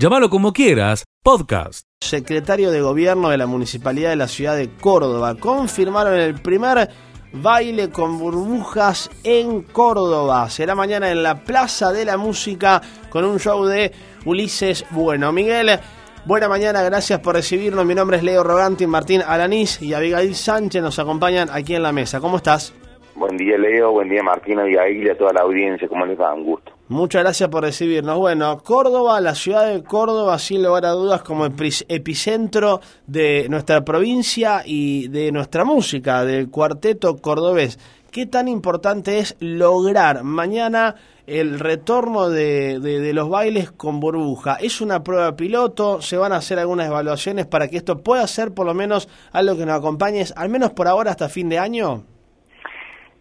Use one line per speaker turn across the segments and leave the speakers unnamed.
Llámalo como quieras, podcast.
Secretario de Gobierno de la Municipalidad de la Ciudad de Córdoba confirmaron el primer baile con burbujas en Córdoba. Será mañana en la Plaza de la Música con un show de Ulises Bueno. Miguel, buena mañana, gracias por recibirnos. Mi nombre es Leo Roganti, Martín Alanís y Abigail Sánchez nos acompañan aquí en la mesa. ¿Cómo estás?
Buen día Leo, buen día Abigail y a toda la audiencia. ¿Cómo les va? Un gusto.
Muchas gracias por recibirnos. Bueno, Córdoba, la ciudad de Córdoba, sin lugar a dudas, como epicentro de nuestra provincia y de nuestra música, del cuarteto cordobés. ¿Qué tan importante es lograr mañana el retorno de, de, los bailes con burbuja? ¿Es una prueba piloto? ¿Se van a hacer algunas evaluaciones para que esto pueda ser por lo menos algo que nos acompañes, al menos por ahora hasta fin de año?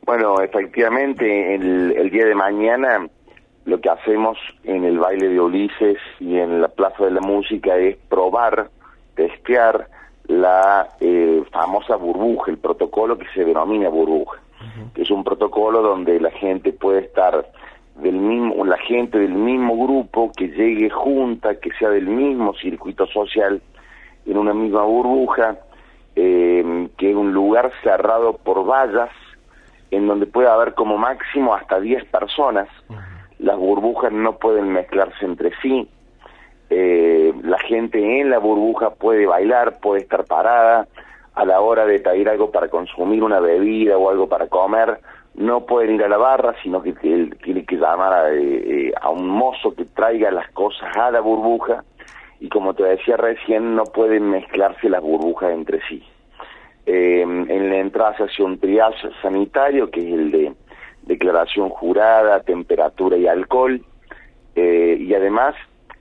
Bueno, efectivamente, el, el día de mañana lo que hacemos en el baile de Ulises y en la Plaza de la Música es probar, testear la eh, famosa burbuja, el protocolo que se denomina burbuja, que es un protocolo donde la gente puede estar del mismo, la gente del mismo grupo que llegue junta, que sea del mismo circuito social, en una misma burbuja, eh, que es un lugar cerrado por vallas, en donde puede haber como máximo hasta 10 personas. Las burbujas no pueden mezclarse entre sí, eh, la gente en la burbuja puede bailar, puede estar parada, a la hora de traer algo para consumir una bebida o algo para comer, no pueden ir a la barra, sino que tiene que llamar a, eh, a, un mozo que traiga las cosas a la burbuja. Y como te decía recién, no pueden mezclarse las burbujas entre sí. Eh, en la entrada se hace un triage sanitario, que es el de declaración jurada, temperatura y alcohol. Eh, y además,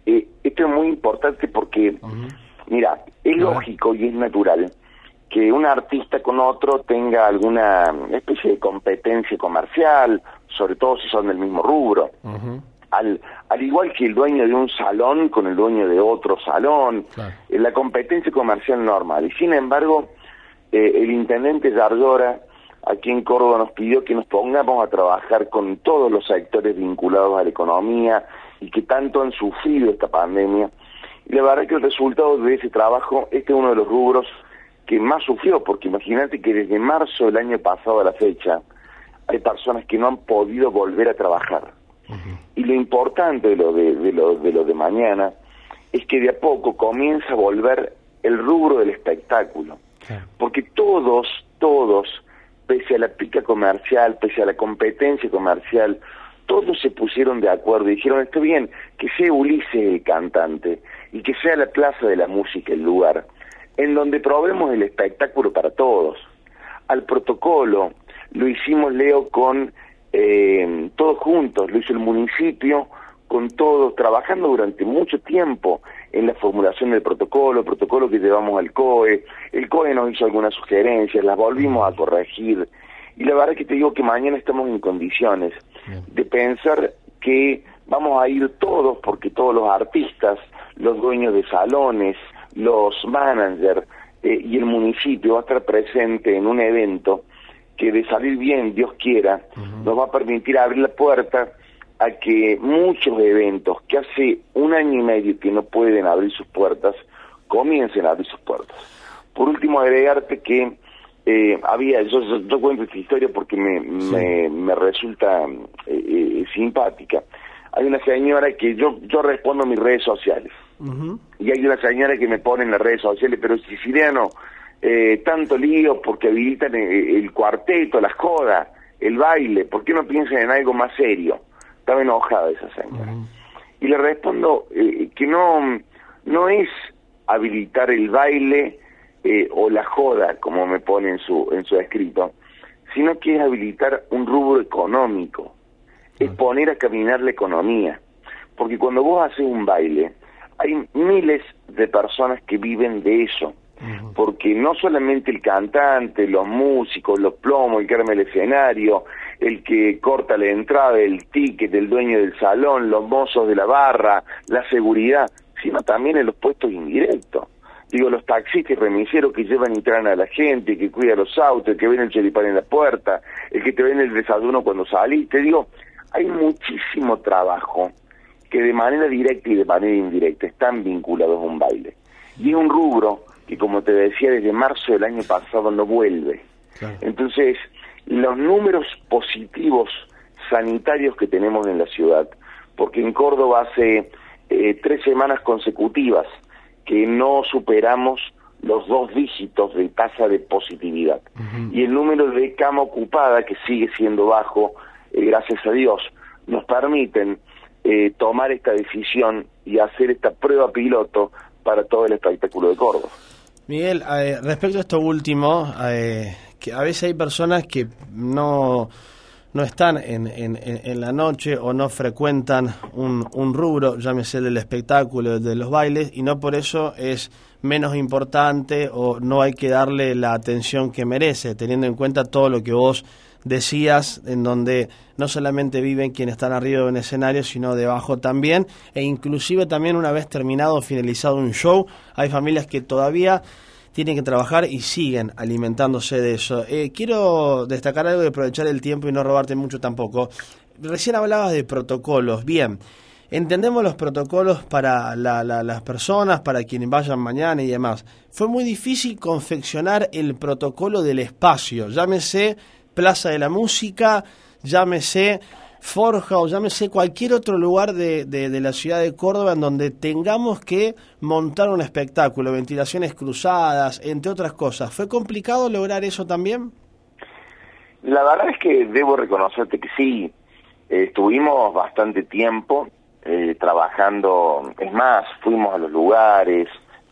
eh, esto es muy importante porque, mira, es lógico y es natural que un artista con otro tenga alguna especie de competencia comercial, sobre todo si son del mismo rubro. al, al igual que el dueño de un salón con el dueño de otro salón, eh, la competencia comercial normal. Y sin embargo, el intendente Yardora aquí en Córdoba nos pidió que nos pongamos a trabajar con todos los sectores vinculados a la economía y que tanto han sufrido esta pandemia. Y la verdad que el resultado de ese trabajo, este es uno de los rubros que más sufrió, porque imagínate que desde marzo del año pasado a la fecha hay personas que no han podido volver a trabajar. Y lo importante de lo de, de, lo, de lo de mañana es que de a poco comienza a volver el rubro del espectáculo. Porque todos, todos pese a la pica comercial, pese a la competencia comercial, todos se pusieron de acuerdo y dijeron, está bien, que sea Ulises el cantante y que sea la Plaza de la Música el lugar, en donde probemos el espectáculo para todos. Al protocolo lo hicimos, Leo, con eh, todos juntos, lo hizo el municipio, con todos, trabajando durante mucho tiempo en la formulación del protocolo, protocolo que llevamos al COE, el COE nos hizo algunas sugerencias, las volvimos a corregir, y la verdad es que te digo que mañana estamos en condiciones de pensar que vamos a ir todos, porque todos los artistas, los dueños de salones, los managers eh, y el municipio va a estar presente en un evento que de salir bien, Dios quiera, nos va a permitir abrir la puerta a que muchos eventos que hace un año y medio que no pueden abrir sus puertas, comiencen a abrir sus puertas. Por último, agregarte que eh, había, yo, yo, cuento esta historia porque me, me, resulta eh, eh, simpática. Hay una señora que yo, yo respondo a mis redes sociales. Y hay una señora que me pone en las redes sociales, pero siciliano, eh, tanto lío porque habilitan el, el cuarteto, la joda, el baile, ¿por qué no piensan en algo más serio? Estaba enojada esa señora. Y le respondo eh, que no, no es habilitar el baile eh, o la joda, como me pone en su, en su escrito, sino que es habilitar un rubro económico, es poner a caminar la economía. Porque cuando vos haces un baile, hay miles de personas que viven de eso porque no solamente el cantante, los músicos, los plomos, el que arma el escenario, el que corta la entrada, el ticket, el dueño del salón, los mozos de la barra, la seguridad, sino también en los puestos indirectos. Digo, los taxistas y remiseros que llevan y traen a la gente, que cuida los autos, el que ven el cheripán en la puerta, el que te ven el desayuno cuando salís. Te digo, hay muchísimo trabajo que de manera directa y de manera indirecta están vinculados a un baile. Y es un rubro que, como te decía, desde marzo del año pasado no vuelve. Entonces, los números positivos sanitarios que tenemos en la ciudad, porque en Córdoba hace eh, tres semanas consecutivas que no superamos los dos dígitos de tasa de positividad. Y el número de cama ocupada, que sigue siendo bajo, eh, gracias a Dios, nos permiten eh, tomar esta decisión y hacer esta prueba piloto para todo el espectáculo de Córdoba.
Miguel, respecto a esto último, que a veces hay personas que no no están en, en, la noche o no frecuentan un, un rubro, llámese el del espectáculo, de los bailes, y no por eso es menos importante o no hay que darle la atención que merece, teniendo en cuenta todo lo que vos decías, en donde no solamente viven quienes están arriba de un escenario, sino debajo también, e inclusive también una vez terminado o finalizado un show, hay familias que todavía tienen que trabajar y siguen alimentándose de eso. Eh, quiero destacar algo y aprovechar el tiempo y no robarte mucho tampoco. Recién hablabas de protocolos. Bien, entendemos los protocolos para las personas, para quienes vayan mañana y demás. Fue muy difícil confeccionar el protocolo del espacio. Llámese Plaza de la Música, llámese Forja o llámese cualquier otro lugar de, la ciudad de Córdoba en donde tengamos que montar un espectáculo, ventilaciones cruzadas, entre otras cosas. ¿Fue complicado lograr eso también?
La verdad es que debo reconocerte que sí, estuvimos bastante tiempo eh, trabajando, es más, fuimos a los lugares,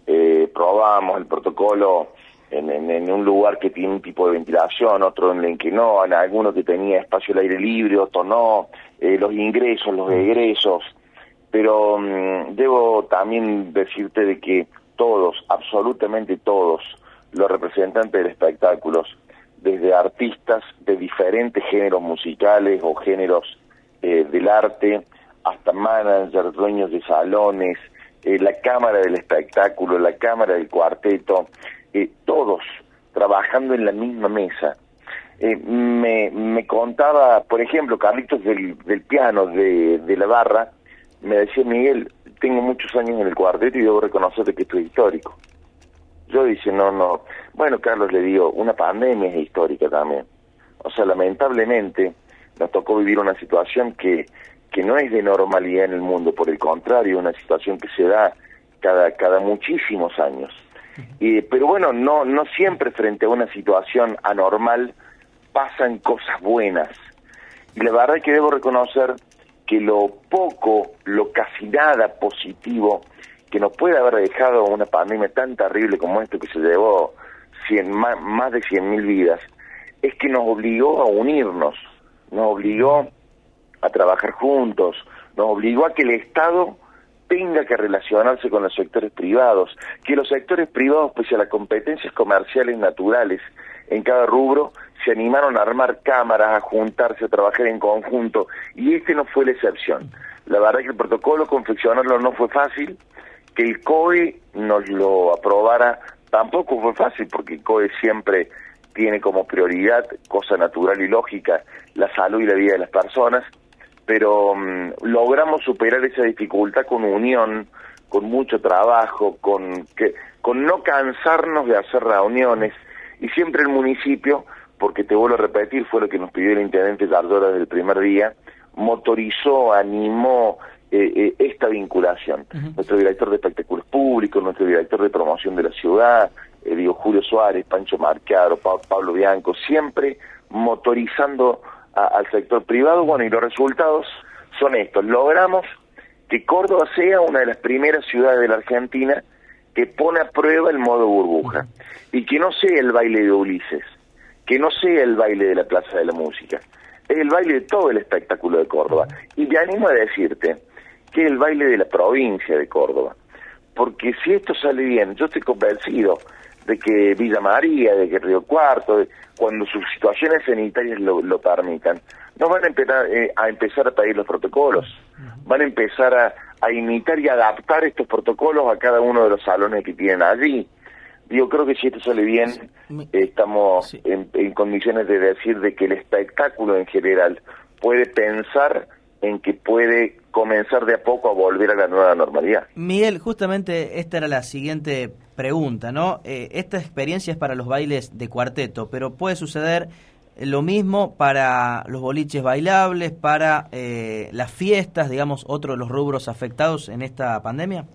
eh, probamos el protocolo en, un lugar que tiene un tipo de ventilación, otro en el que no, en alguno que tenía espacio al aire libre, otro no, eh, los ingresos, los egresos, pero mm, debo también decirte de que todos, absolutamente todos, los representantes del espectáculos, desde artistas de diferentes géneros musicales o géneros eh, del arte, hasta managers, dueños de salones, eh, la cámara del espectáculo, la cámara del cuarteto, todos trabajando en la misma mesa. Eh, me, me contaba, por ejemplo, Carlitos del, del piano, de, de la barra, me decía, Miguel, tengo muchos años en el cuarteto y debo reconocerte que esto es histórico. Yo dice, no, no. Bueno, Carlos, le digo, una pandemia es histórica también. O sea, lamentablemente nos tocó vivir una situación que, que no es de normalidad en el mundo, por el contrario, una situación que se da cada, cada muchísimos años pero bueno, no, no siempre frente a una situación anormal pasan cosas buenas. Y la verdad es que debo reconocer que lo poco, lo casi nada positivo que nos puede haber dejado una pandemia tan terrible como esto que se llevó cien, más, más de 100.000 vidas, es que nos obligó a unirnos, nos obligó a trabajar juntos, nos obligó a que el Estado tenga que relacionarse con los sectores privados, que los sectores privados, pese a las competencias comerciales naturales en cada rubro, se animaron a armar cámaras, a juntarse, a trabajar en conjunto, y este no fue la excepción. La verdad que el protocolo confeccionarlo no fue fácil, que el COE nos lo aprobara tampoco fue fácil, porque el COE siempre tiene como prioridad, cosa natural y lógica, la salud y la vida de las personas, pero mm, logramos superar esa dificultad con unión, con mucho trabajo, con, que, con no cansarnos de hacer reuniones y siempre el municipio, porque te vuelvo a repetir, fue lo que nos pidió el intendente Gardora desde el primer día, motorizó, animó eh, eh, esta vinculación. Nuestro director de espectáculos públicos, nuestro director de promoción de la ciudad, eh, digo Julio Suárez, Pancho Marcaro, Pablo Bianco, siempre motorizando al sector privado, bueno, y los resultados son estos. Logramos que Córdoba sea una de las primeras ciudades de la Argentina que pone a prueba el modo burbuja y que no sea el baile de Ulises, que no sea el baile de la Plaza de la Música, es el baile de todo el espectáculo de Córdoba. Y te animo a decirte que es el baile de la provincia de Córdoba, porque si esto sale bien, yo estoy convencido de que Villa María, de que Río Cuarto, cuando sus situaciones sanitarias lo, lo permitan, no van a empezar, eh, a empezar a pedir los protocolos, van a empezar a, a, imitar y adaptar estos protocolos a cada uno de los salones que tienen allí. Yo creo que si esto sale bien, estamos en, en condiciones de decir de que el espectáculo en general puede pensar en que puede comenzar de a poco a volver a la nueva normalidad.
Miguel, justamente esta era la siguiente pregunta, ¿no? Eh, esta experiencia es para los bailes de cuarteto, pero puede suceder lo mismo para los boliches bailables, para eh, las fiestas, digamos, otro de los rubros afectados en esta pandemia.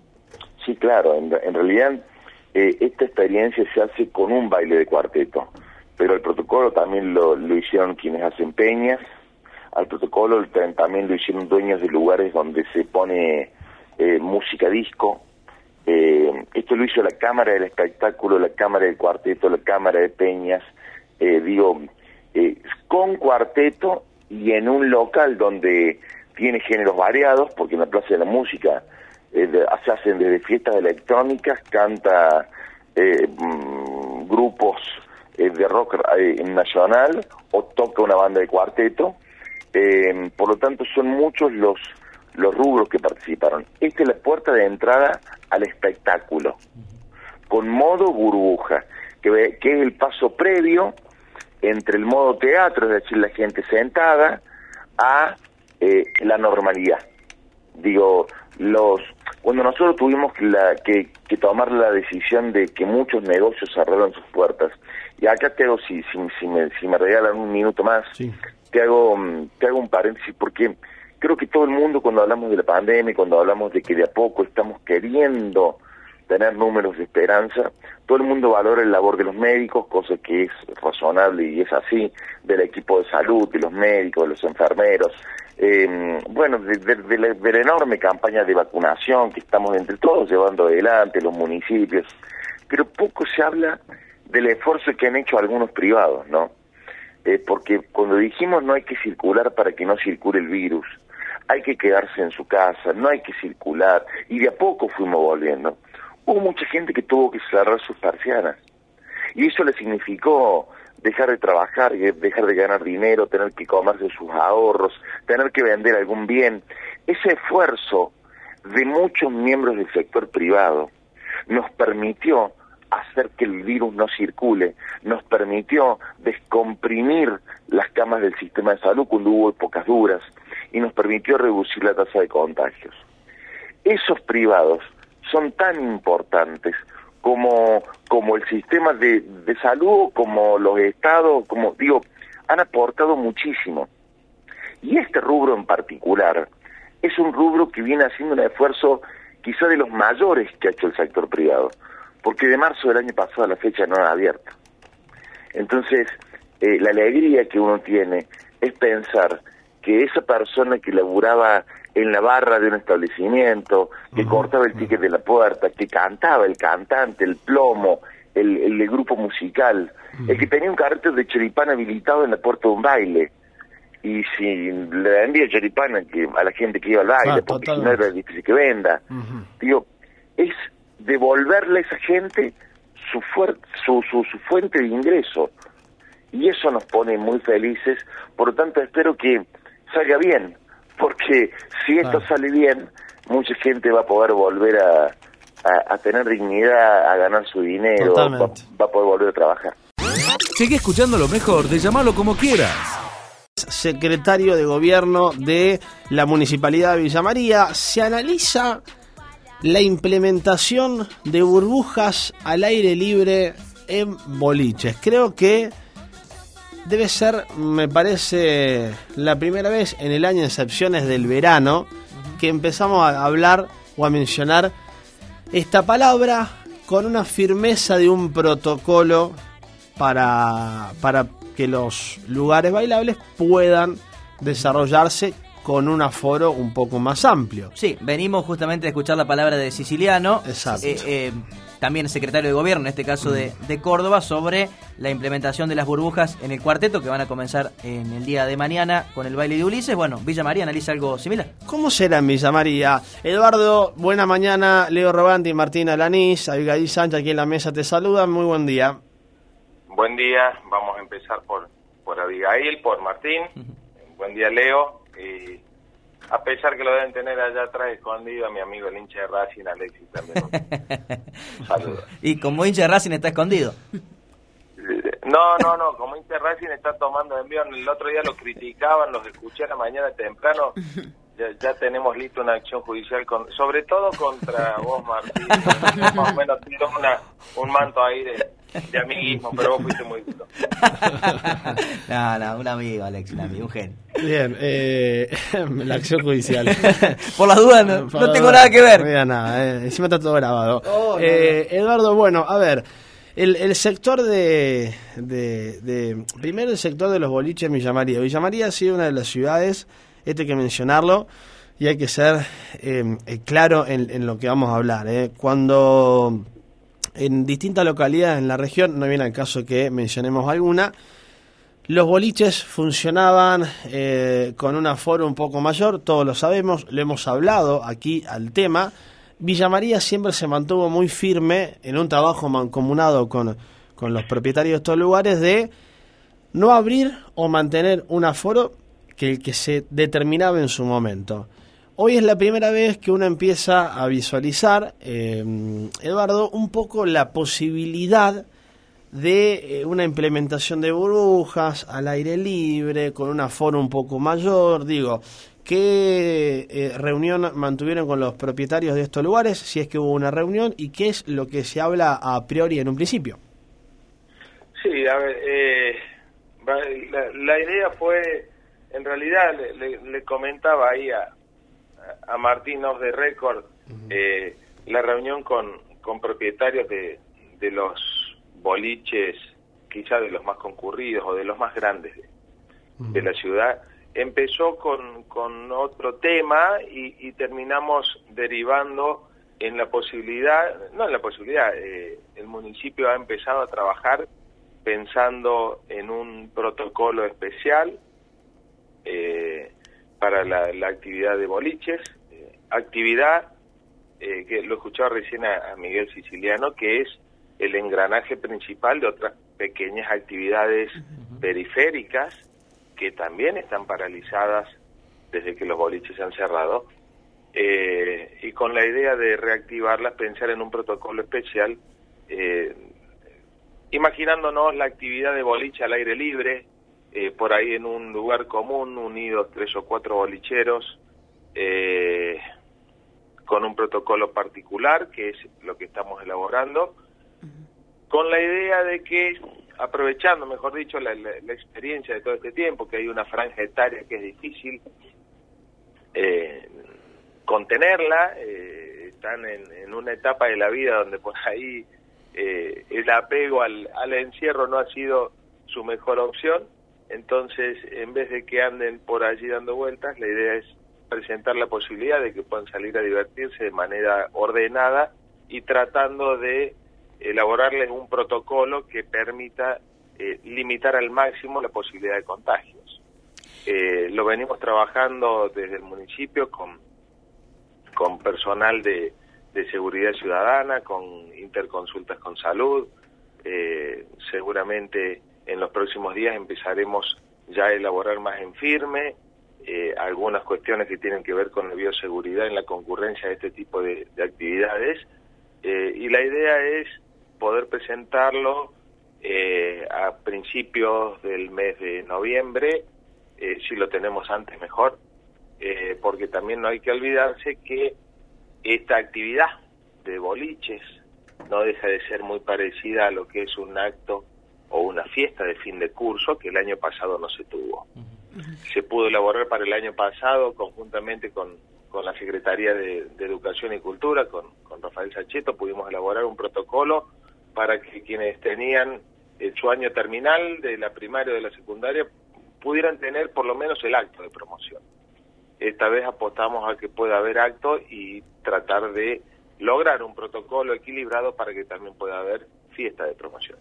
Sí, claro, en, realidad eh, esta experiencia se hace con un baile de cuarteto, pero el protocolo también lo, lo hicieron quienes hacen peñas, al protocolo también lo hicieron dueños de lugares donde se pone eh, música disco. Eh, esto lo hizo la Cámara del Espectáculo, la Cámara del Cuarteto, la Cámara de Peñas, eh, digo, con cuarteto y en un local donde tiene géneros variados, porque en la Plaza de la Música se hacen desde fiestas electrónicas, canta mm, grupos de rock nacional o toca una banda de cuarteto eh, por lo tanto, son muchos los, los rubros que participaron. Esta es la puerta de entrada al espectáculo, con modo burbuja, que, que es el paso previo entre el modo teatro, es decir, la gente sentada, a eh, la normalidad. Digo, los cuando nosotros tuvimos la, que, que, tomar la decisión de que muchos negocios cerraron sus puertas, y acá te hago, si, si, si, me, si me regalan un minuto más, te hago, mm, te hago un paréntesis porque creo que todo el mundo cuando hablamos de la pandemia, cuando hablamos de que de a poco estamos queriendo tener números de esperanza, todo el mundo valora el labor de los médicos, cosa que es razonable y es así, del equipo de salud, de los médicos, de los enfermeros, eh, bueno, de, de, la, enorme campaña de vacunación que estamos entre todos llevando adelante, los municipios, pero poco se habla del esfuerzo que han hecho algunos privados, ¿no? Eh, porque cuando dijimos no hay que circular para que no circule el virus, hay que quedarse en su casa, no hay que circular, y de a poco fuimos volviendo. Hubo mucha gente que tuvo que cerrar sus persianas, y eso le significó dejar de trabajar, dejar de ganar dinero, tener que comerse sus ahorros, tener que vender algún bien. Ese esfuerzo de muchos miembros del sector privado nos permitió hacer que el virus no circule, nos permitió descomprimir las camas del sistema de salud cuando hubo épocas duras y nos permitió reducir la tasa de contagios. Esos privados son tan importantes como, como el sistema de, de salud, como los estados, como digo, han aportado muchísimo. Y este rubro en particular es un rubro que viene haciendo un esfuerzo quizá de los mayores que ha hecho el sector privado porque de marzo del año pasado la fecha no era abierta. Entonces, eh, la alegría que uno tiene es pensar que esa persona que laburaba en la barra de un establecimiento, que cortaba el ticket de la puerta, que cantaba, el cantante, el plomo, el, el, grupo musical, el que tenía un cartel de choripán habilitado en la puerta de un baile, y si le vendía choripán a la gente que iba al baile, ah, porque si no era difícil que venda, digo, es devolverle a esa gente su, su, su, su, fuente de ingreso. Y eso nos pone muy felices, por lo tanto espero que salga bien, porque si esto sale bien, mucha gente va a poder volver a, a, tener dignidad, a ganar su dinero, va, va, a poder volver a trabajar.
Sigue escuchando lo mejor de llamarlo como quieras.
Secretario de Gobierno de la Municipalidad de Villa María, se analiza la implementación de burbujas al aire libre en boliches. Creo que debe ser, me parece, la primera vez en el año, excepciones del verano, que empezamos a hablar o a mencionar esta palabra con una firmeza de un protocolo para, para que los lugares bailables puedan desarrollarse con un aforo un poco más amplio.
Sí, venimos justamente a escuchar la palabra de Siciliano,
Exacto.
Eh, eh, también secretario de gobierno, en este caso de, de, Córdoba, sobre la implementación de las burbujas en el cuarteto que van a comenzar en el día de mañana con el baile de Ulises. Bueno, Villa María analiza algo similar.
¿Cómo será en Villa María? Eduardo, buena mañana. Leo Robanti, Martín Alanís, Abigail Sánchez aquí en la mesa te saludan. Muy buen día.
Buen día. Vamos a empezar por, por Abigail, por Martín. Buen día, Leo y a pesar que lo deben tener allá atrás escondido a mi amigo el hincha de Racing, Alexis también.
Saludos. ¿Y como hincha de Racing está escondido?
No, no, no, como hincha de Racing está tomando envío. El otro día lo criticaban, los escuché a la mañana temprano ya, ya tenemos listo una acción judicial, con, sobre todo contra vos, Martín. Más o menos tiro una, un manto ahí de, de amiguismo, pero vos fuiste muy duro.
no, no, un amigo, Alex, un amigo, un genio.
Bien, eh, la acción judicial.
Por las dudas, no, tengo nada que ver.
No diga nada, eh, encima está todo grabado.
Oh, no,
Eh, Eduardo, bueno, a ver, el, el sector de, de, de- Primero el sector de los boliches en Villa María. Villa María ha sido una de las ciudades, este hay que mencionarlo, y hay que ser claro en, en lo que vamos a hablar. eh. Cuando en distintas localidades en la región, no viene al caso que mencionemos alguna, los boliches funcionaban eh, con un aforo un poco mayor, todos lo sabemos, lo hemos hablado aquí al tema. Villa María siempre se mantuvo muy firme en un trabajo mancomunado con, con los propietarios de estos lugares de no abrir o mantener un aforo que el que se determinaba en su momento. Hoy es la primera vez que uno empieza a visualizar, eh, Eduardo, un poco la posibilidad de eh, una implementación de burbujas al aire libre, con un aforo un poco mayor. Digo, ¿qué eh, reunión mantuvieron con los propietarios de estos lugares? Si es que hubo una reunión, y qué es lo que se habla a priori en un principio.
Sí, a ver, eh, la, idea fue, en realidad, le, le- le comentaba ahí a, a Martín Off de Record eh, la reunión con, con propietarios de, de los boliches, quizá de los más concurridos o de los más grandes de, de la ciudad. Empezó con, con otro tema y, y terminamos derivando en la posibilidad, no en la posibilidad, eh, el municipio ha empezado a trabajar pensando en un protocolo especial eh, para la, la actividad de boliches, eh, actividad eh, que lo escuchaba recién a, a Miguel Siciliano, que es el engranaje principal de otras pequeñas actividades periféricas que también están paralizadas desde que los boliches se han cerrado. Eh, y con la idea de reactivarlas, pensar en un protocolo especial, eh, imaginándonos la actividad de boliche al aire libre, eh, por ahí en un lugar común, unidos tres o cuatro bolicheros, eh, con un protocolo particular, que es lo que estamos elaborando, con la idea de que, aprovechando, mejor dicho, la, la- la experiencia de todo este tiempo, que hay una franja etaria que es difícil eh, contenerla, eh, están en, una etapa de la vida donde por ahí eh, el apego al, al encierro no ha sido su mejor opción, entonces en vez de que anden por allí dando vueltas, la idea es presentar la posibilidad de que puedan salir a divertirse de manera ordenada y tratando de elaborarles un protocolo que permita eh, limitar al máximo la posibilidad de contagios. Eh, lo venimos trabajando desde el municipio con, con personal de, de seguridad ciudadana, con interconsultas con salud. Eh, seguramente en los próximos días empezaremos ya a elaborar más en firme eh, algunas cuestiones que tienen que ver con la bioseguridad en la concurrencia de este tipo de, de actividades. Eh, y la idea es poder presentarlo eh, a principios del mes de noviembre, eh, si lo tenemos antes mejor, porque también no hay que olvidarse que esta actividad de boliches no deja de ser muy parecida a lo que es un acto o una fiesta de fin de curso que el año pasado no se tuvo. Se pudo elaborar para el año pasado conjuntamente con, con la Secretaría de, de Educación y Cultura, con, con Rafael Sacheto, pudimos elaborar un protocolo para que quienes tenían eh, su año terminal de la primaria o de la secundaria pudieran tener por lo menos el acto de promoción. Esta vez apostamos a que pueda haber acto y tratar de lograr un protocolo equilibrado para que también pueda haber fiesta de promoción.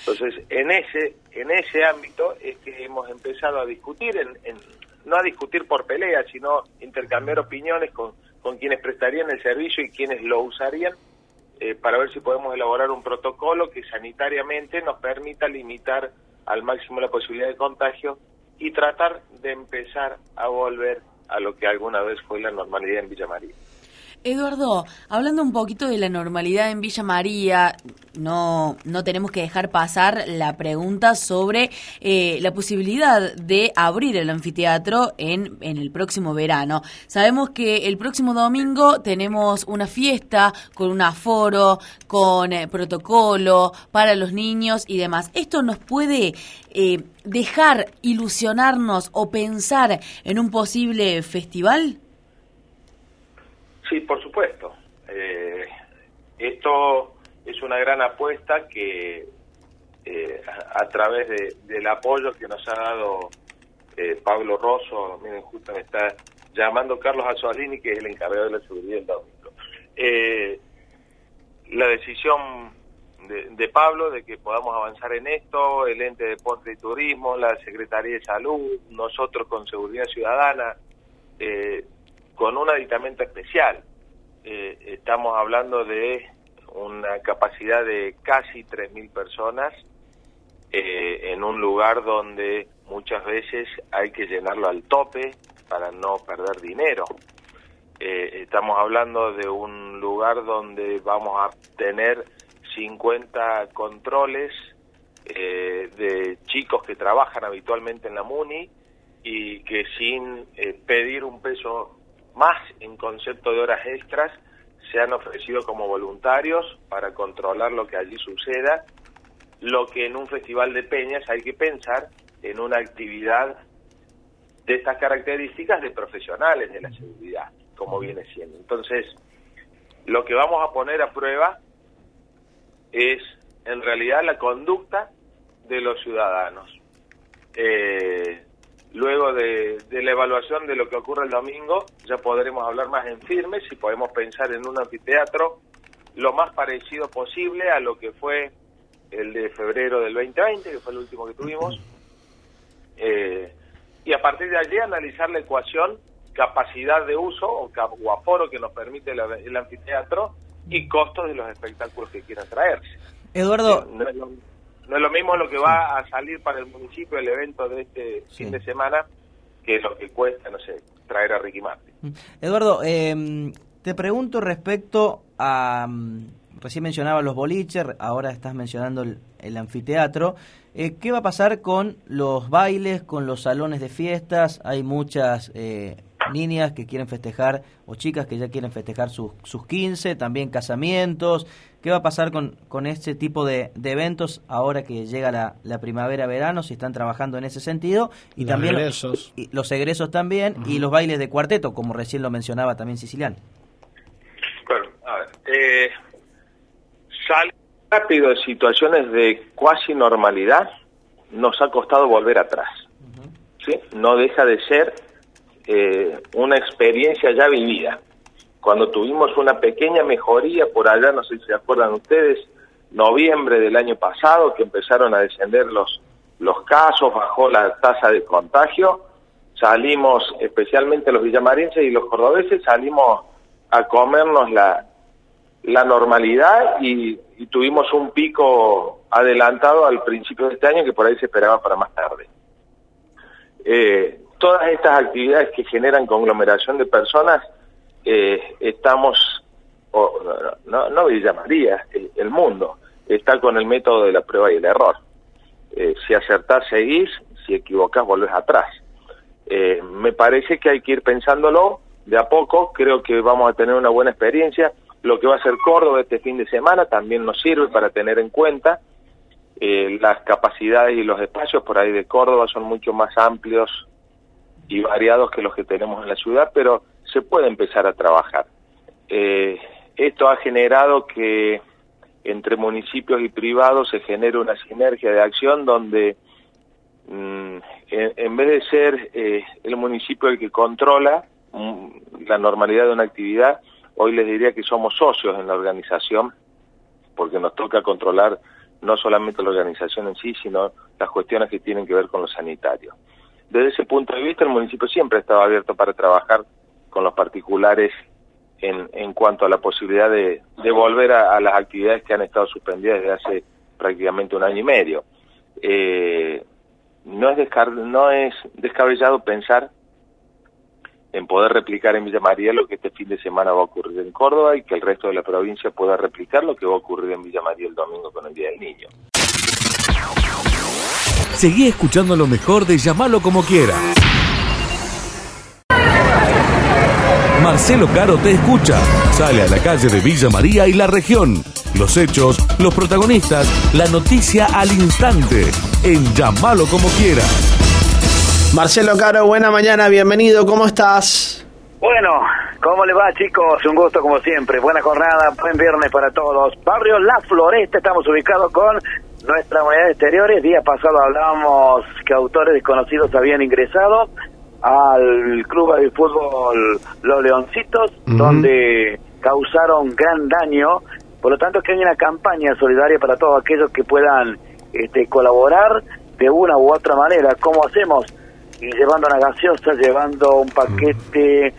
Entonces, en ese en ese ámbito es que hemos empezado a discutir, en, en- no a discutir por pelea, sino intercambiar opiniones con, con quienes prestarían el servicio y quienes lo usarían eh, para ver si podemos elaborar un protocolo que sanitariamente nos permita limitar al máximo la posibilidad de contagio y tratar de empezar a volver a lo que alguna vez fue la normalidad en Villa María.
Eduardo, hablando un poquito de la normalidad en Villa María, no, no tenemos que dejar pasar la pregunta sobre eh, la posibilidad de abrir el anfiteatro en, en el próximo verano. Sabemos que el próximo domingo tenemos una fiesta con un aforo, con eh, protocolo para los niños y demás. ¿Esto nos puede eh, dejar ilusionarnos o pensar en un posible festival?
Sí, por supuesto. Eh, esto es una gran apuesta que eh, a, través del apoyo que nos ha dado eh, Pablo Rosso, miren, justo me está llamando Carlos Azzolini, que es el encargado de la seguridad del domingo. la decisión de, de, Pablo de que podamos avanzar en esto, el ente de deporte y turismo, la Secretaría de Salud, nosotros con Seguridad Ciudadana, eh, con un aditamento especial. Eh, estamos hablando de una capacidad de casi 3.000 personas eh, en un lugar donde muchas veces hay que llenarlo al tope para no perder dinero. Eh, estamos hablando de un lugar donde vamos a tener 50 controles de chicos que trabajan habitualmente en la MUNI y que sin pedir un peso más en concepto de horas extras se han ofrecido como voluntarios para controlar lo que allí suceda, lo que en un festival de peñas hay que pensar en una actividad de estas características de profesionales de la seguridad, como viene siendo. Entonces, lo que vamos a poner a prueba es en realidad la conducta de los ciudadanos. Eh, Luego de, la evaluación de lo que ocurre el domingo, ya podremos hablar más en firme si podemos pensar en un anfiteatro lo más parecido posible a lo que fue el de febrero del 2020, que fue el último que tuvimos. Eh, y a partir de allí analizar la ecuación capacidad de uso o, aforo que nos permite el, anfiteatro y costos de los espectáculos que quieran traerse.
Eduardo,
no es lo mismo lo que va a salir para el municipio el evento de este fin de semana que lo que cuesta, no sé, traer a Ricky Martin. Mm.
Eduardo, eh, te pregunto respecto a... Mm, recién mencionaba los boliches, ahora estás mencionando el, anfiteatro. Eh, ¿Qué va a pasar con los bailes, con los salones de fiestas? Hay muchas eh, niñas que quieren festejar, o chicas que ya quieren festejar sus, sus 15, también casamientos. ¿Qué va a pasar con, con este tipo de, eventos ahora que llega la, la primavera-verano? Si están trabajando en ese sentido. Y los también egresos. Y, los egresos también, y los bailes de cuarteto, como recién lo mencionaba también Siciliano.
Bueno, a ver. Eh, sale rápido de situaciones de cuasi normalidad, nos ha costado volver atrás. ¿sí? No deja de ser eh, una experiencia ya vivida. Cuando tuvimos una pequeña mejoría por allá, no sé si se acuerdan ustedes, noviembre del año pasado, que empezaron a descender los, los casos, bajó la tasa de contagio, salimos, especialmente los villamarenses y los cordobeses, salimos a comernos la, la normalidad y, tuvimos un pico adelantado al principio de este año que por ahí se esperaba para más tarde. Eh, todas estas actividades que generan conglomeración de personas, eh, estamos, no, no Villa María, el, mundo está con el método de la prueba y el error. Eh, si acertás, seguís, si equivocás, volvés atrás. Eh, me parece que hay que ir pensándolo de a poco, creo que vamos a tener una buena experiencia. Lo que va a ser Córdoba este fin de semana también nos sirve para tener en cuenta. las capacidades y los espacios por ahí de Córdoba son mucho más amplios y variados que los que tenemos en la ciudad, pero se puede empezar a trabajar. Eh, esto ha generado que entre municipios y privados se genere una sinergia de acción donde mm, en, vez de ser eh, el municipio el que controla mm, la normalidad de una actividad, hoy les diría que somos socios en la organización porque nos toca controlar no solamente la organización en sí, sino las cuestiones que tienen que ver con lo sanitario desde ese punto de vista el municipio siempre ha estado abierto para trabajar con los particulares en, en cuanto a la posibilidad de, de volver a, las actividades que han estado suspendidas desde hace prácticamente un año y medio. Eh, no, es no es descabellado pensar en poder replicar en Villa María lo que este fin de semana va a ocurrir en Córdoba y que el resto de la provincia pueda replicar lo que va a ocurrir en Villa María el domingo con el Día del Niño.
Seguí escuchando lo mejor de llamarlo como quieras. Marcelo Caro te escucha. Sale a la calle de Villa María y la región. Los hechos, los protagonistas, la noticia al instante. En Llamalo como quieras.
Marcelo Caro, buena mañana, bienvenido, ¿cómo estás?
Bueno, ¿cómo le va chicos? Un gusto como siempre, buena jornada, buen viernes para todos. Barrio La Floresta, estamos ubicados con nuestra de exteriores. Día pasado hablábamos que autores desconocidos habían ingresado al club de fútbol Los Leoncitos, donde causaron gran daño. Por lo tanto, que hay una campaña solidaria para todos aquellos que puedan este, colaborar de una u otra manera. ¿Cómo hacemos? y llevando una gaseosa, llevando un paquete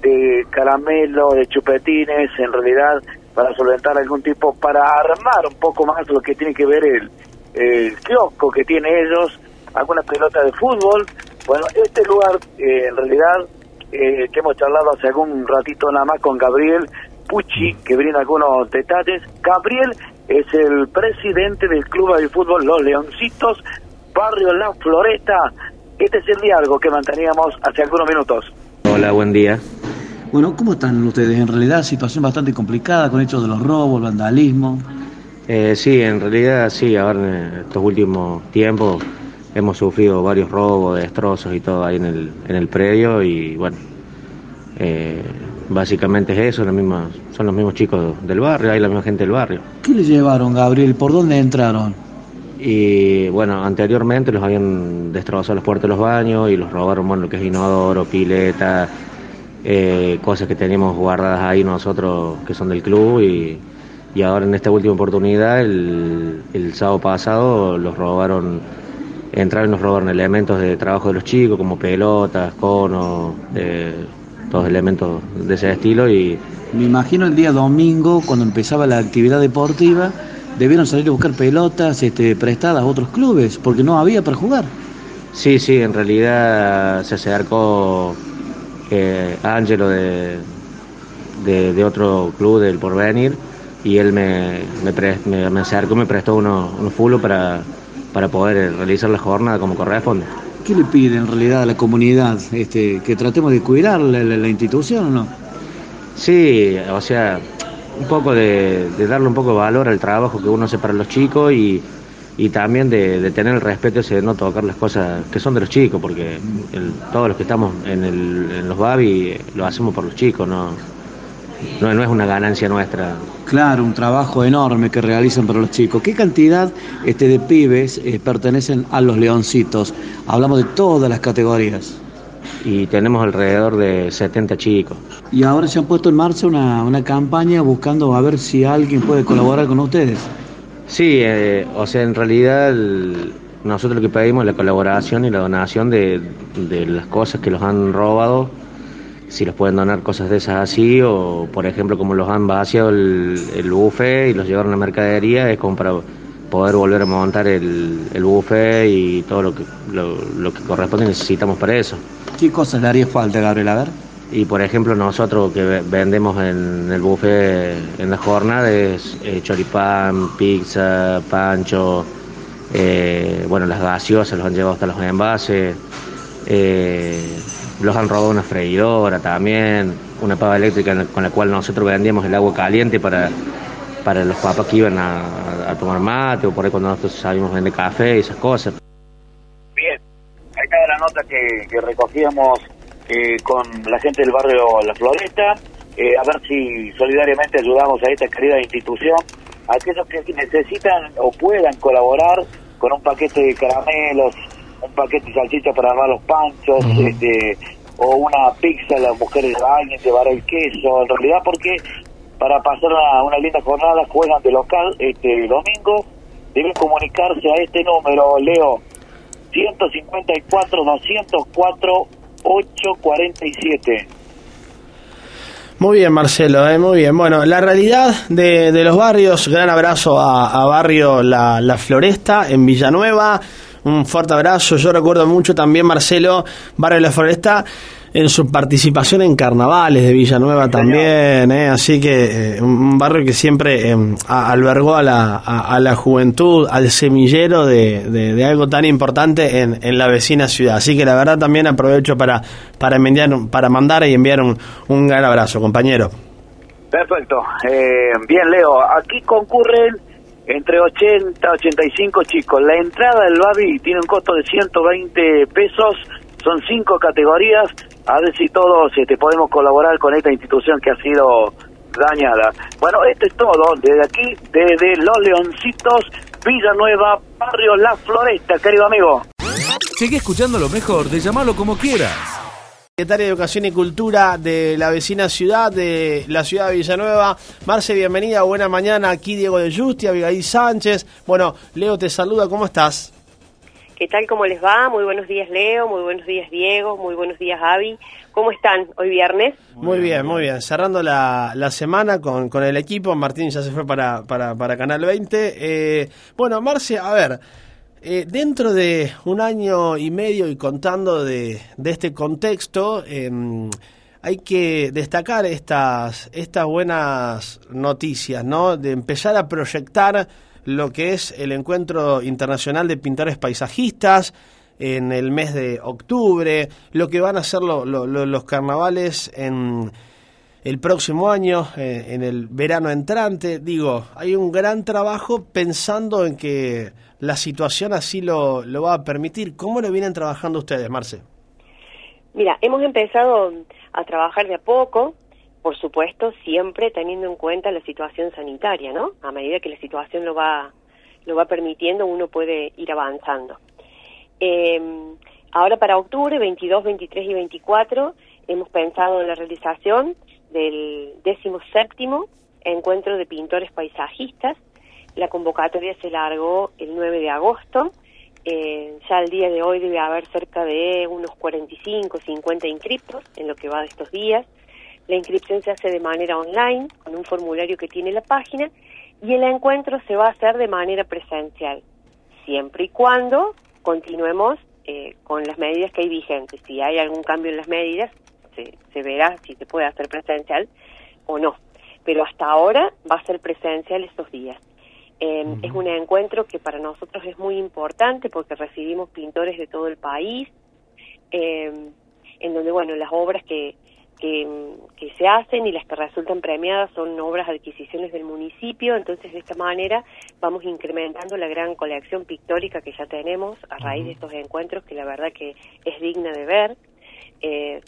de caramelo, de chupetines, en realidad para solventar algún tipo, para armar un poco más lo que tiene que ver el, el kiosco que tiene ellos, alguna pelota de fútbol. Bueno, este lugar, eh, en realidad, eh, que hemos charlado hace algún ratito nada más con Gabriel Pucci, que brinda algunos detalles. Gabriel es el presidente del Club de Fútbol Los Leoncitos, Barrio La Floresta, este es el diálogo que manteníamos hace algunos minutos.
Hola, buen día.
Bueno, ¿cómo están ustedes? En realidad, situación bastante complicada con hechos de los robos, vandalismo.
Eh, sí, en realidad sí, ahora en estos últimos tiempos hemos sufrido varios robos, destrozos y todo ahí en el, en el predio y bueno, eh, básicamente es eso, los mismos, son los mismos chicos del barrio, hay la misma gente del barrio.
¿Qué le llevaron, Gabriel? ¿Por dónde entraron?
Y bueno, anteriormente los habían destrozado las puertas de los baños y los robaron, bueno, lo que es inodoro, pileta, eh, cosas que teníamos guardadas ahí nosotros que son del club y, y ahora en esta última oportunidad, el, el, sábado pasado, los robaron, entraron y nos robaron elementos de trabajo de los chicos como pelotas, conos, eh, todos elementos de ese estilo y...
Me imagino el día domingo cuando empezaba la actividad deportiva debieron salir a buscar pelotas este, prestadas a otros clubes, porque no había para jugar.
Sí, sí, en realidad se acercó Ángelo de, de, otro club del Porvenir y él me, me, me, acercó y me prestó unos, unos fulos para, para poder realizar la jornada como corresponde.
¿Qué le pide en realidad a la comunidad? Este, ¿Que tratemos de cuidar la, la, la institución o no?
Sí, o sea, un poco de, darle un poco de valor al trabajo que uno hace para los chicos y, y también de, tener el respeto ese de no tocar las cosas que son de los chicos, porque todos los que estamos en, el, en los Babi lo hacemos por los chicos, no, no, no es una ganancia nuestra.
Claro, un trabajo enorme que realizan para los chicos. ¿Qué cantidad este, de pibes eh, pertenecen a los leoncitos? Hablamos de todas las categorías
y tenemos alrededor de 70 chicos.
Y ahora se han puesto en marcha una, una campaña buscando a ver si alguien puede colaborar con ustedes.
Sí, eh, o sea, en realidad nosotros lo que pedimos es la colaboración y la donación de, de las cosas que los han robado, si los pueden donar cosas de esas así, o por ejemplo como los han vaciado el, el buffet y los llevaron a mercadería, es como para poder volver a montar el, el buffet y todo lo que, lo, lo que corresponde necesitamos para eso.
¿Qué cosas le haría falta, Gabriel? A ver.
Y por ejemplo, nosotros que vendemos en el buffet en la jornada es eh, choripán, pizza, pancho, eh, bueno, las gaseosas los han llevado hasta los envases, eh, los han robado una freidora también, una pava eléctrica con la cual nosotros vendíamos el agua caliente para, para los papás que iban a, tomar mate o por ahí cuando nosotros salimos a vender café y esas cosas.
La nota que, que recogíamos eh, con la gente del barrio La Floresta, eh, a ver si solidariamente ayudamos a esta querida institución, a aquellos que necesitan o puedan colaborar con un paquete de caramelos, un paquete de salchicha para armar los panchos, este, o una pizza, las mujeres de alguien llevar el queso, en realidad porque para pasar una, una linda jornada juegan de local este domingo, deben comunicarse a este número, Leo, 154 204 847.
Muy bien, Marcelo, eh, muy bien. Bueno, la realidad de, de los barrios, gran abrazo a, Barrio la, la, Floresta en Villanueva, un fuerte abrazo. Yo recuerdo mucho también, Marcelo, Barrio La Floresta, en su participación en carnavales de Villanueva también, ¿eh? así que eh, un barrio que siempre eh, albergó a la, a, la juventud, al semillero de, de, algo tan importante en, en, la vecina ciudad. Así que la verdad también aprovecho para, para, enviar, para mandar y enviar un, un gran abrazo, compañero.
Perfecto. bien, Leo, aquí concurren entre 80 85 chicos. La entrada del Babi tiene un costo de 120 pesos, son cinco categorías, a ver si todos este, podemos colaborar con esta institución que ha sido dañada. Bueno, esto es todo, desde aquí, desde Los Leoncitos, Villanueva, Barrio La Floresta, querido amigo.
Sigue escuchando lo mejor de llamarlo como quieras
secretaria de Educación y Cultura de la vecina ciudad de la ciudad de Villanueva. Marce, bienvenida, buena mañana. Aquí Diego de Justi, Abigail Sánchez. Bueno, Leo te saluda, ¿cómo estás?
¿Qué tal? ¿Cómo les va? Muy buenos días, Leo. Muy buenos días, Diego. Muy buenos días, Avi. ¿Cómo están hoy viernes?
Muy bien, muy bien. Cerrando la, la semana con, con el equipo. Martín ya se fue para, para, para Canal 20. Eh, bueno, Marce, a ver. Eh, dentro de un año y medio y contando de, este contexto, em, hay que destacar estas, estas buenas noticias, ¿no? De empezar a proyectar lo que es el Encuentro Internacional de Pintores Paisajistas en el mes de octubre, lo que van a ser los carnavales en el próximo año, eh, en el verano entrante. Digo, hay un gran trabajo pensando en que la situación así lo, lo va a permitir. ¿Cómo lo vienen trabajando ustedes, Marce?
Mira, hemos empezado a trabajar de a poco, por supuesto, siempre teniendo en cuenta la situación sanitaria, ¿no? A medida que la situación lo va, lo va permitiendo, uno puede ir avanzando. Eh, ahora para octubre, 22, 23 y 24, hemos pensado en la realización del décimo séptimo encuentro de pintores paisajistas la convocatoria se largó el 9 de agosto. Eh, ya al día de hoy debe haber cerca de unos 45, 50 inscriptos en lo que va de estos días. La inscripción se hace de manera online, con un formulario que tiene la página, y el encuentro se va a hacer de manera presencial, siempre y cuando continuemos eh, con las medidas que hay vigentes. Si hay algún cambio en las medidas, se, se verá si se puede hacer presencial o no. Pero hasta ahora va a ser presencial estos días. Eh, Es un encuentro que para nosotros es muy importante porque recibimos pintores de todo el país, eh, en donde, bueno, las obras que, que, que, se hacen y las que resultan premiadas son obras adquisiciones del municipio, entonces de esta manera vamos incrementando la gran colección pictórica que ya tenemos a raíz de estos encuentros, que la verdad que es digna de ver. Eh,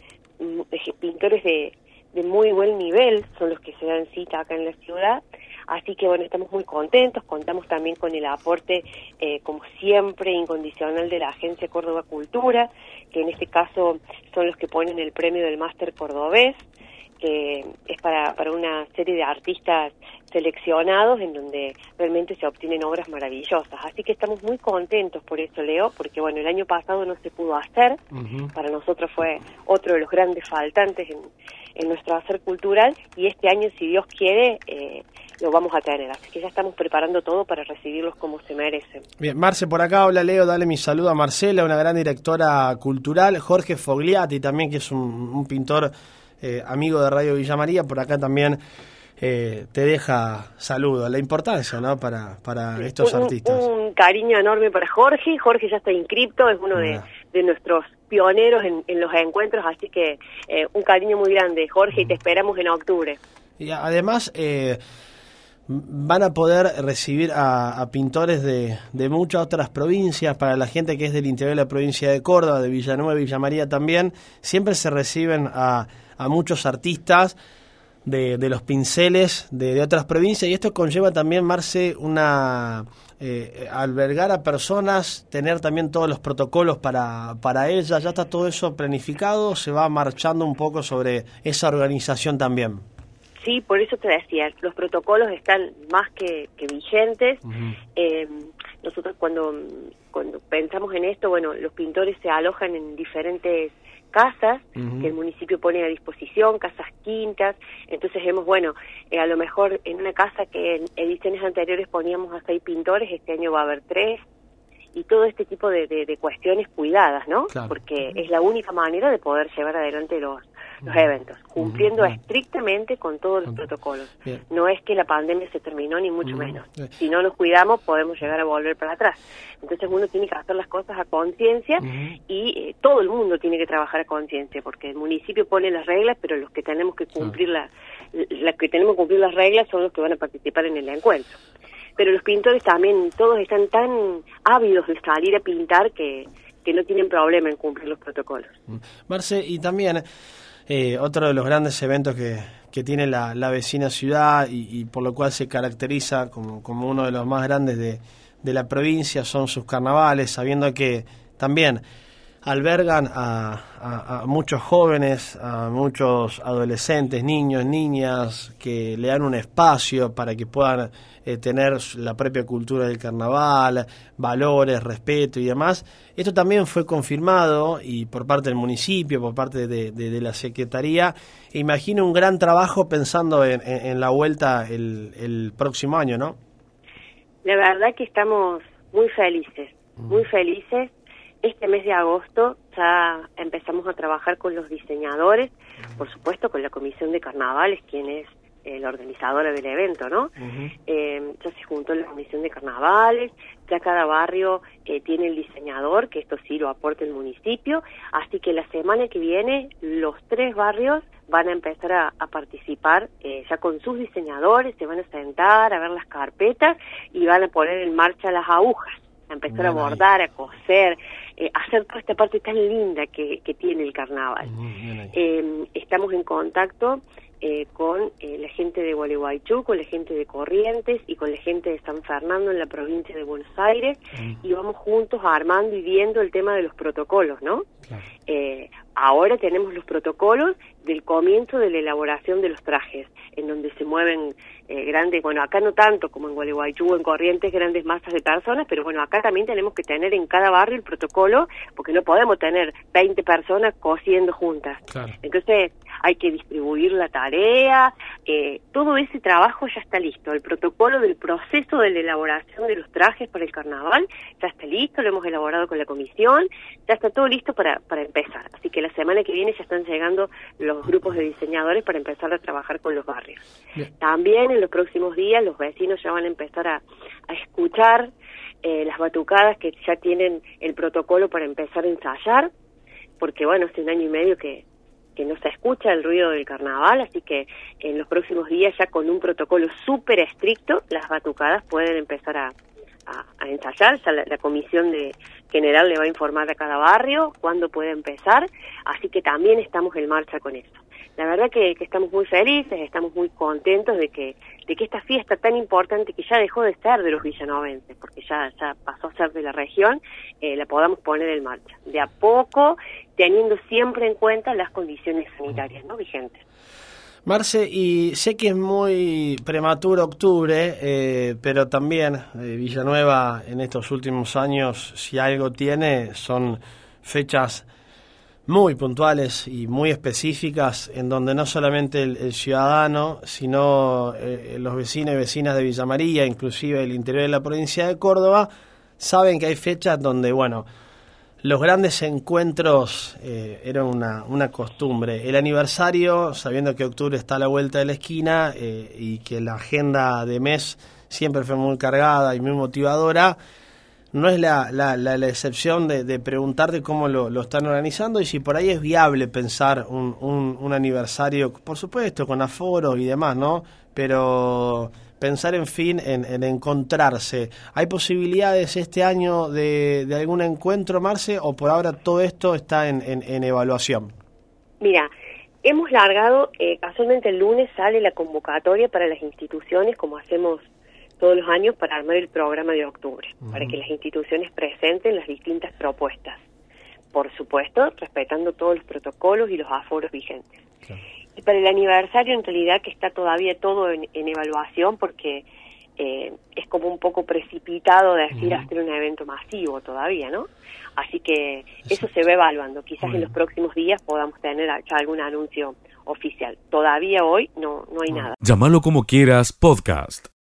pintores de, de muy buen nivel son los que se dan cita acá en la ciudad. Así que bueno, estamos muy contentos, contamos también con el aporte, eh, como siempre, incondicional de la Agencia Córdoba Cultura, que en este caso son los que ponen el premio del Máster Cordobés, que es para, para una serie de artistas seleccionados en donde realmente se obtienen obras maravillosas. Así que estamos muy contentos por eso, Leo, porque bueno, el año pasado no se pudo hacer, para nosotros fue otro de los grandes faltantes en, en nuestro hacer cultural y este año, si Dios quiere, eh, lo vamos a tener. Así que ya estamos preparando todo para recibirlos como se merecen.
Bien, Marce, por acá, hola Leo, dale mi saludo a Marcela, una gran directora cultural, Jorge Fogliati también, que es un, pintor eh, amigo de Radio Villa María, por acá también. Eh, te deja saludo, la importancia ¿no? para, para estos artistas.
Un cariño enorme para Jorge, Jorge ya está inscripto, es uno de, de nuestros pioneros en, en, los encuentros, así que eh, un cariño muy grande, Jorge, y te esperamos en octubre.
Y además, eh, van a poder recibir a, pintores de, de, muchas otras provincias, para la gente que es del interior de la provincia de Córdoba, de Villanueva y Villa María también, siempre se reciben a, a muchos artistas de, de los pinceles de, de, otras provincias y esto conlleva también, Marce, una... Eh, albergar a personas, tener también todos los protocolos para, para ellas, ya está todo eso planificado, se va marchando un poco sobre esa organización también.
Sí, por eso te decía, los protocolos están más que, vigentes. Eh, nosotros cuando, cuando pensamos en esto, bueno, los pintores se alojan en diferentes casas que el municipio pone a disposición, casas quintas, entonces vemos, bueno, eh, a lo mejor en una casa que en ediciones anteriores poníamos a seis pintores, este año va a haber tres, y todo este tipo de, de, cuestiones cuidadas, ¿no? Porque es la única manera de poder llevar adelante los, los eventos, cumpliendo estrictamente con todos los protocolos. No es que la pandemia se terminó, ni mucho menos. Si no nos cuidamos, podemos llegar a volver para atrás. Entonces uno tiene que hacer las cosas a conciencia y eh, todo el mundo tiene que trabajar a conciencia, porque el municipio pone las reglas, pero los que tenemos que cumplir la, que tenemos que cumplir las reglas son los que van a participar en el encuentro. Pero los pintores también, todos están tan ávidos de salir a pintar que, que no tienen problema en cumplir los protocolos.
Marce, y también eh, otro de los grandes eventos que, que tiene la, la, vecina ciudad y, por lo cual se caracteriza como, como uno de los más grandes de, de la provincia son sus carnavales, sabiendo que también albergan a, muchos jóvenes, a muchos adolescentes, niños, niñas, que le dan un espacio para que puedan eh, tener la propia cultura del carnaval, valores, respeto y demás. Esto también fue confirmado y por parte del municipio, por parte de, la Secretaría. imagino un gran trabajo pensando en, la vuelta el, el próximo año, ¿no?
La verdad que estamos muy felices, muy felices este mes de agosto ya empezamos a trabajar con los diseñadores, por supuesto con la Comisión de Carnavales, quien es eh, la organizadora del evento, ¿no? Eh, ya se juntó la Comisión de Carnavales, ya cada barrio eh, tiene el diseñador, que esto sí lo aporta el municipio, así que la semana que viene los tres barrios van a empezar a, a participar ya con sus diseñadores, se van a sentar a ver las carpetas y van a poner en marcha las agujas a empezar a bordar, a coser, eh, hacer toda esta parte tan linda que, que tiene el carnaval. Eh, estamos en contacto eh, con eh, la gente de Gualeguaychú, con la gente de Corrientes y con la gente de San Fernando en la provincia de Buenos Aires y vamos juntos armando y viendo el tema de los protocolos, ¿no? Eh, ahora tenemos los protocolos del comienzo de la elaboración de los trajes, en donde se mueven eh, grandes, bueno, acá no tanto como en Gualeguaychú, en Corrientes, grandes masas de personas, pero bueno, acá también tenemos que tener en cada barrio el protocolo, porque no podemos tener 20 personas cosiendo juntas. Entonces, hay que distribuir la tarea, eh, todo ese trabajo ya está listo, el protocolo del proceso de la elaboración de los trajes para el carnaval ya está listo, lo hemos elaborado con la comisión, ya está todo listo para, para empezar. Así que la semana que viene ya están llegando los grupos de diseñadores para empezar a trabajar con los barrios. También en los próximos días los vecinos ya van a empezar a, a escuchar eh, las batucadas que ya tienen el protocolo para empezar a ensayar, porque bueno, hace un año y medio que, que no se escucha el ruido del carnaval, así que en los próximos días ya con un protocolo súper estricto, las batucadas pueden empezar a, ensayar, ya la, comisión de general le va a informar a cada barrio cuándo puede empezar, así que también estamos en marcha con eso la verdad que, estamos muy felices, estamos muy contentos de que, de que esta fiesta tan importante que ya dejó de ser de los villanovenses, porque ya, ya pasó a ser de la región, eh, la podamos poner en marcha. De a poco, teniendo siempre en cuenta las condiciones sanitarias ¿no? vigentes.
Marce, y sé que es muy prematuro octubre, eh, pero también eh, Villanueva en estos últimos años, si algo tiene, son fechas muy puntuales y muy específicas en donde no solamente el, ciudadano, sino eh, los vecinos y vecinas de Villa María, inclusive el interior de la provincia de Córdoba, saben que hay fechas donde, bueno, los grandes encuentros eh, eran una, una, costumbre. El aniversario, sabiendo que octubre está a la vuelta de la esquina eh, y que la agenda de mes siempre fue muy cargada y muy motivadora, no es la, la, la, excepción de, de, preguntarte cómo lo, lo, están organizando y si por ahí es viable pensar un, un, aniversario, por supuesto, con aforo y demás, ¿no? Pero pensar, en fin, en, en encontrarse. ¿Hay posibilidades este año de, de, algún encuentro, Marce, o por ahora todo esto está en, en, evaluación?
Mira, hemos largado, eh, casualmente el lunes sale la convocatoria para las instituciones, como hacemos todos los años para armar el programa de octubre, para que las instituciones presenten las distintas propuestas. Por supuesto, respetando todos los protocolos y los aforos vigentes. Y para el aniversario, en realidad, que está todavía todo en, evaluación, porque eh, es como un poco precipitado decir hacer un evento masivo todavía, ¿no? Así que eso se va evaluando. Quizás en los próximos días podamos tener ya algún anuncio oficial. Todavía hoy no, no hay nada.
Llámalo como quieras, podcast.